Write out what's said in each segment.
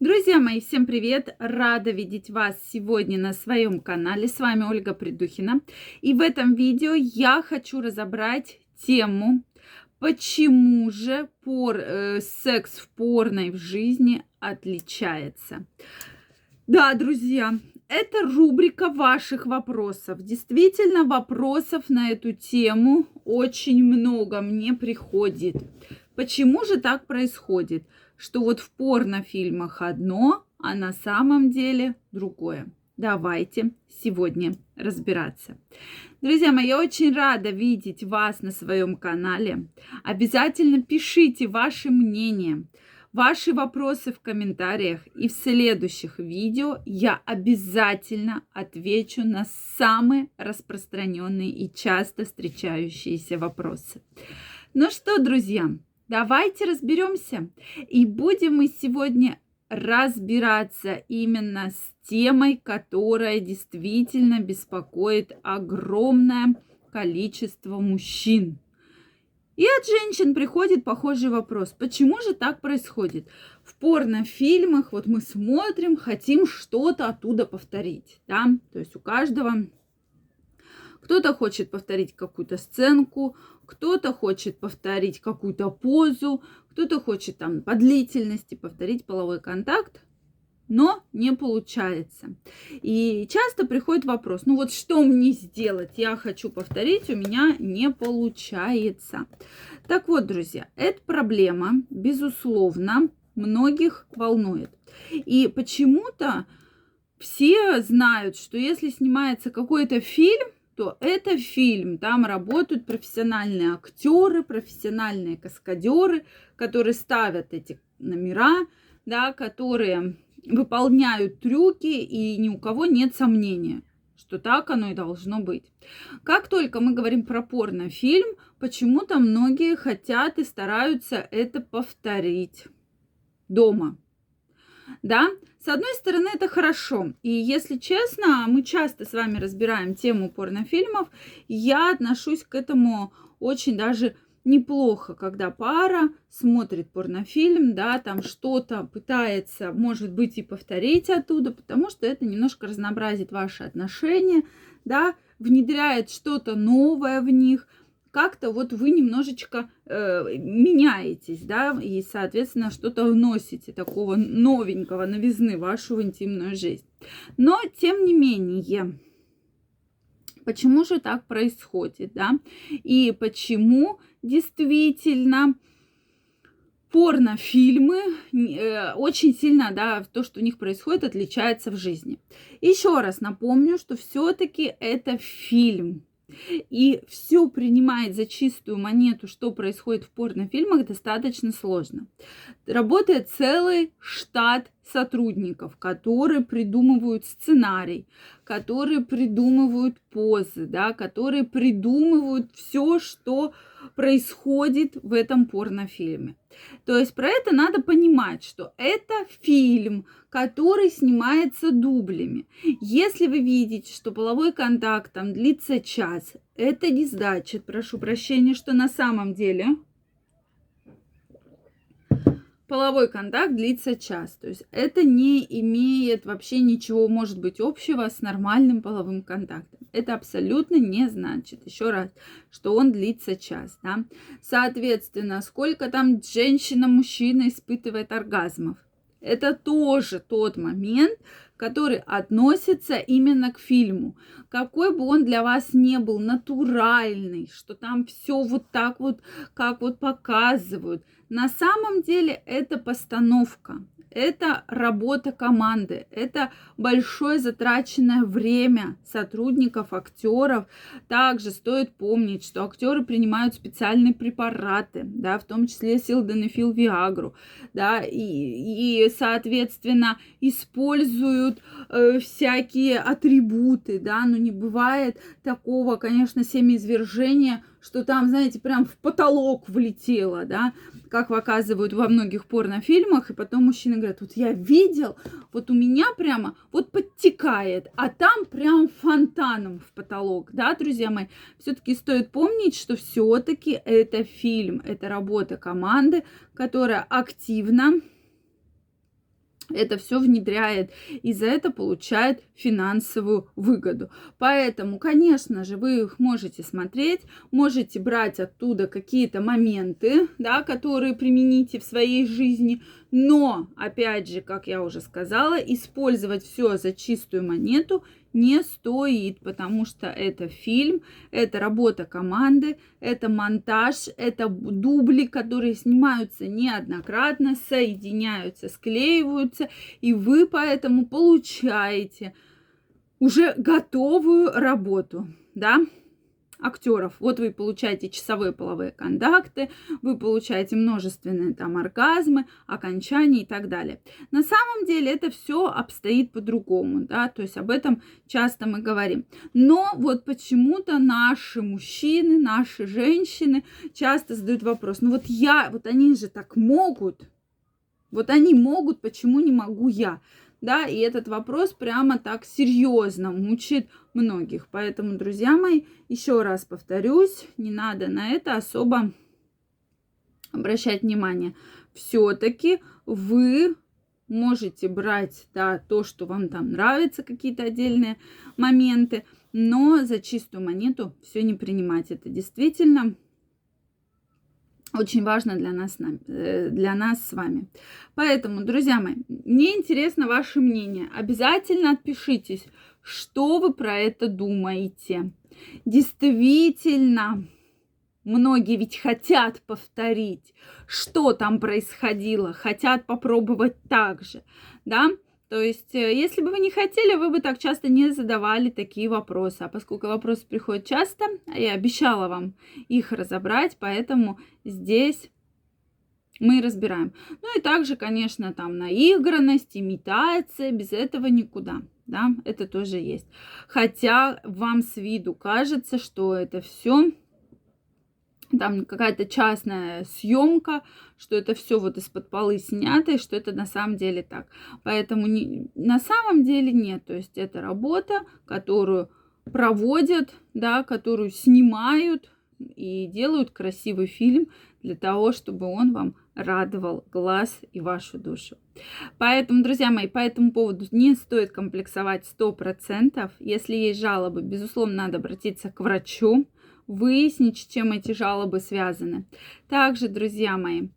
Друзья мои, всем привет! Рада видеть вас сегодня на своем канале. С вами Ольга Придухина. И в этом видео я хочу разобрать тему, почему же пор, э, секс в порной в жизни отличается. Да, друзья, это рубрика ваших вопросов. Действительно, вопросов на эту тему очень много мне приходит. Почему же так происходит? Что вот в порнофильмах одно, а на самом деле другое. Давайте сегодня разбираться. Друзья мои, я очень рада видеть вас на своем канале. Обязательно пишите ваши мнения, ваши вопросы в комментариях. И в следующих видео я обязательно отвечу на самые распространенные и часто встречающиеся вопросы. Ну что, друзья, Давайте разберемся. И будем мы сегодня разбираться именно с темой, которая действительно беспокоит огромное количество мужчин. И от женщин приходит похожий вопрос. Почему же так происходит? В порнофильмах вот мы смотрим, хотим что-то оттуда повторить. Да? То есть у каждого кто-то хочет повторить какую-то сценку, кто-то хочет повторить какую-то позу, кто-то хочет там по длительности повторить половой контакт, но не получается. И часто приходит вопрос, ну вот что мне сделать? Я хочу повторить, у меня не получается. Так вот, друзья, эта проблема, безусловно, многих волнует. И почему-то все знают, что если снимается какой-то фильм, то это фильм. Там работают профессиональные актеры, профессиональные каскадеры, которые ставят эти номера, да, которые выполняют трюки, и ни у кого нет сомнения, что так оно и должно быть. Как только мы говорим про порнофильм, почему-то многие хотят и стараются это повторить дома. Да, с одной стороны, это хорошо. И если честно, мы часто с вами разбираем тему порнофильмов. Я отношусь к этому очень даже неплохо, когда пара смотрит порнофильм, да, там что-то пытается, может быть, и повторить оттуда, потому что это немножко разнообразит ваши отношения, да, внедряет что-то новое в них, как-то вот вы немножечко э, меняетесь, да, и, соответственно, что-то вносите такого новенького, новизны в вашу интимную жизнь. Но, тем не менее, почему же так происходит, да, и почему действительно порнофильмы э, очень сильно, да, то, что у них происходит, отличается в жизни. Еще раз напомню, что все-таки это фильм, и все принимает за чистую монету, что происходит в порнофильмах, достаточно сложно. Работает целый штат сотрудников, которые придумывают сценарий, которые придумывают позы, да, которые придумывают все, что происходит в этом порнофильме. То есть про это надо понимать, что это фильм, который снимается дублями. Если вы видите, что половой контакт там длится час, это не значит, прошу прощения, что на самом деле половой контакт длится час. То есть это не имеет вообще ничего, может быть, общего с нормальным половым контактом. Это абсолютно не значит, еще раз, что он длится час. Да? Соответственно, сколько там женщина-мужчина испытывает оргазмов. Это тоже тот момент, который относится именно к фильму. Какой бы он для вас не был натуральный, что там все вот так вот, как вот показывают. На самом деле это постановка это работа команды, это большое затраченное время сотрудников, актеров. Также стоит помнить, что актеры принимают специальные препараты, да, в том числе силденефил Виагру, да, и, и соответственно, используют э, всякие атрибуты, да, но не бывает такого, конечно, семяизвержения, что там, знаете, прям в потолок влетело, да, как показывают во многих порнофильмах, и потом мужчины говорят, вот я видел, вот у меня прямо вот подтекает, а там прям фонтаном в потолок, да, друзья мои. Все-таки стоит помнить, что все-таки это фильм, это работа команды, которая активно это все внедряет и за это получает финансовую выгоду. Поэтому, конечно же, вы их можете смотреть, можете брать оттуда какие-то моменты, да, которые примените в своей жизни, но, опять же, как я уже сказала, использовать все за чистую монету не стоит, потому что это фильм, это работа команды, это монтаж, это дубли, которые снимаются неоднократно, соединяются, склеиваются, и вы поэтому получаете уже готовую работу, да, актеров. Вот вы получаете часовые половые контакты, вы получаете множественные там оргазмы, окончания и так далее. На самом деле это все обстоит по-другому, да, то есть об этом часто мы говорим. Но вот почему-то наши мужчины, наши женщины часто задают вопрос, ну вот я, вот они же так могут, вот они могут, почему не могу я? Да, и этот вопрос прямо так серьезно мучит многих. Поэтому, друзья мои, еще раз повторюсь, не надо на это особо обращать внимание. Все-таки вы можете брать да, то, что вам там нравится, какие-то отдельные моменты, но за чистую монету все не принимать. Это действительно очень важно для нас, э, для нас с вами. Поэтому, друзья мои, мне интересно ваше мнение. Обязательно отпишитесь, что вы про это думаете. Действительно, многие ведь хотят повторить, что там происходило, хотят попробовать так же, да? То есть, э, если бы вы не хотели, вы бы так часто не задавали такие вопросы. А поскольку вопросы приходят часто, я обещала вам их разобрать, поэтому здесь мы разбираем. Ну и также, конечно, там наигранность, имитация, без этого никуда. Да, это тоже есть. Хотя вам с виду кажется, что это все там какая-то частная съемка, что это все вот из-под полы снято, и что это на самом деле так. Поэтому не, на самом деле нет. То есть это работа, которую проводят, да, которую снимают и делают красивый фильм для того, чтобы он вам радовал глаз и вашу душу. Поэтому, друзья мои, по этому поводу не стоит комплексовать 100%. Если есть жалобы, безусловно, надо обратиться к врачу, выяснить, с чем эти жалобы связаны. Также, друзья мои,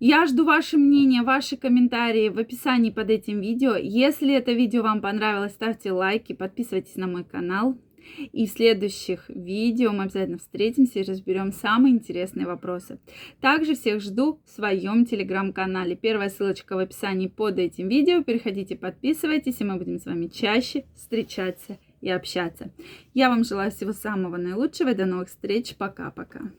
я жду ваше мнение, ваши комментарии в описании под этим видео. Если это видео вам понравилось, ставьте лайки, подписывайтесь на мой канал. И в следующих видео мы обязательно встретимся и разберем самые интересные вопросы. Также всех жду в своем телеграм-канале. Первая ссылочка в описании под этим видео. Переходите, подписывайтесь, и мы будем с вами чаще встречаться и общаться. Я вам желаю всего самого наилучшего и до новых встреч. Пока-пока.